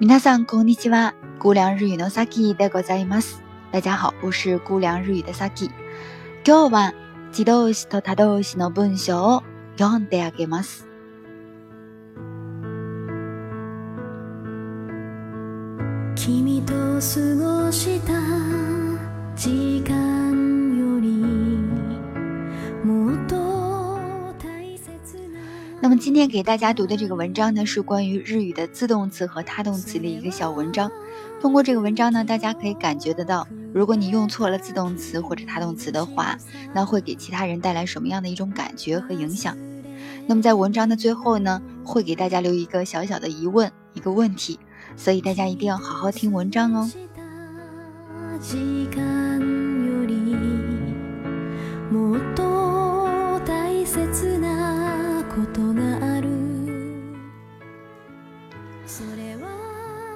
皆さんこんにちは。姑凉日语のさきでございます。大家好，我是姑凉日语的さき。今日は自動詞と他動詞の文章を読んであげます。君と過ごした時間那么今天给大家读的这个文章呢，是关于日语的自动词和他动词的一个小文章。通过这个文章呢，大家可以感觉得到，如果你用错了自动词或者他动词的话，那会给其他人带来什么样的一种感觉和影响。那么在文章的最后呢，会给大家留一个小小的疑问，一个问题，所以大家一定要好好听文章哦。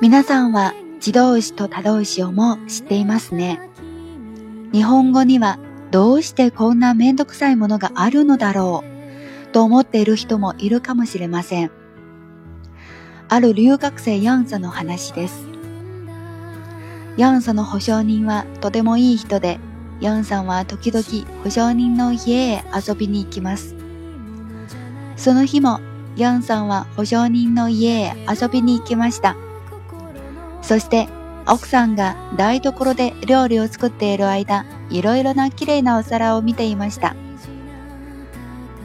皆さんは自動詞と他動詞をも知っていますね。日本語にはどうしてこんなめんどくさいものがあるのだろう？と思っている人もいるかもしれません。ある留学生ヤンサの話です。ヤンサの保証人はとてもいい人で、ヤンさんは時々保証人の家へ遊びに行きます。その日もヤンさんは保証人の家へ遊びに行きました。そして奥さんが台所で料理を作っている間、いろいろな綺麗なお皿を見ていました。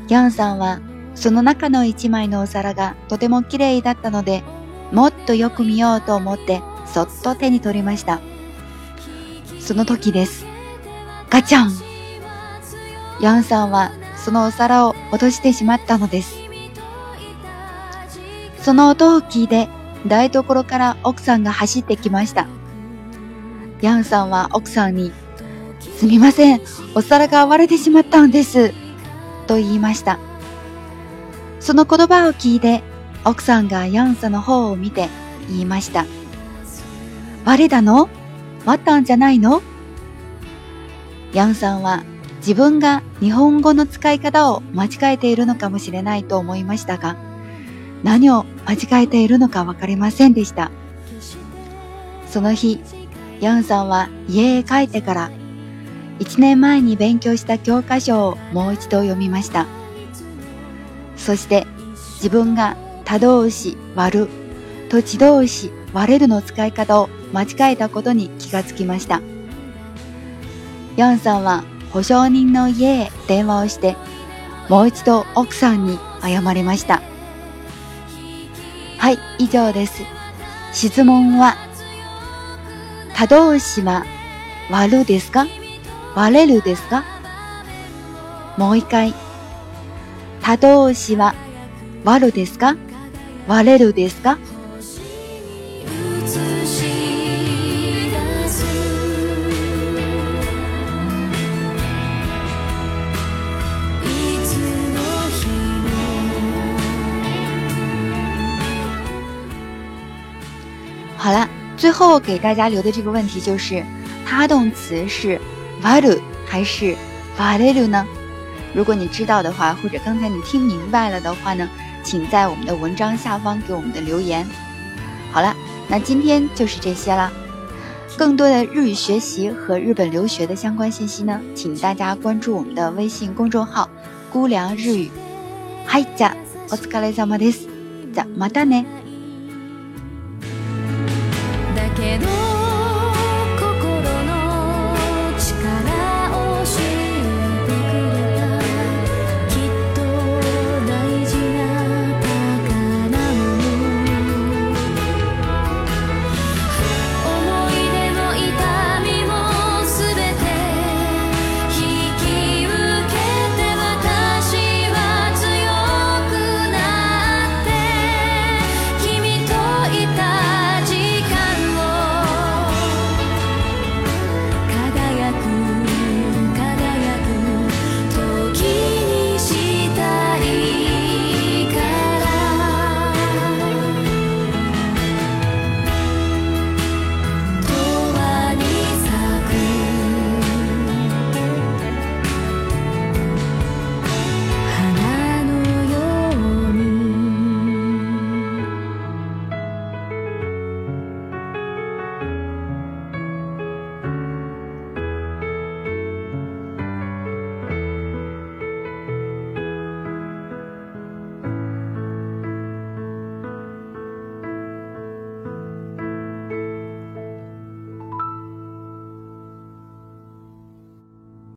ヤンさんはその中の一枚のお皿がとても綺麗だったので、もっとよく見ようと思ってそっと手に取りました。その時です。ガチャンヤンさんはそのお皿を落としてしまったのです。その音を聞いて台所から奥さんが走ってきました。ヤンさんは奥さんに、すみません、お皿が割れてしまったんです。と言いました。その言葉を聞いて、奥さんがヤンさんの方を見て言いました。割れたの？割ったんじゃないの？ヤンさんは自分が日本語の使い方を間違えているのかもしれないと思いましたが、何を間違えているのか分かりませんでした。その日、ヤンさんは家へ帰ってから1年前に勉強した教科書をもう一度読みました。そして自分が他動詞割ると自動詞割れるの使い方を間違えたことに気がつきました。ヤンさんは保証人の家へ電話をしてもう一度奥さんに謝りました。はい、以上です。質問は、他動詞は割るですか？割れるですか？もう一回。他動詞は割るですか？割れるですか？好了，最后给大家留的这个问题就是，他动词是 valu 还是 valelu 呢？如果你知道的话，或者刚才你听明白了的话呢，请在我们的文章下方给我们的留言。好了，那今天就是这些啦。更多的日语学习和日本留学的相关信息呢，请大家关注我们的微信公众号“姑凉日语”。嗨，じゃ、お疲れ様です。じゃ、またね。